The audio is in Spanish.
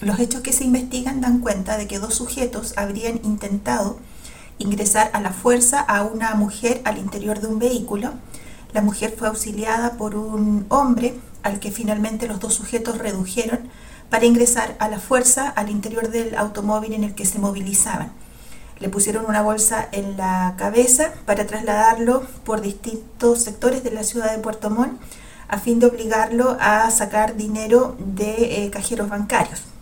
Los hechos que se investigan dan cuenta de que dos sujetos habrían intentado ingresar a la fuerza a una mujer al interior de un vehículo. La mujer fue auxiliada por un hombre al que finalmente los dos sujetos redujeron para ingresar a la fuerza al interior del automóvil en el que se movilizaban. Le pusieron una bolsa en la cabeza para trasladarlo por distintos sectores de la ciudad de Puerto Montt a fin de obligarlo a sacar dinero de eh, cajeros bancarios.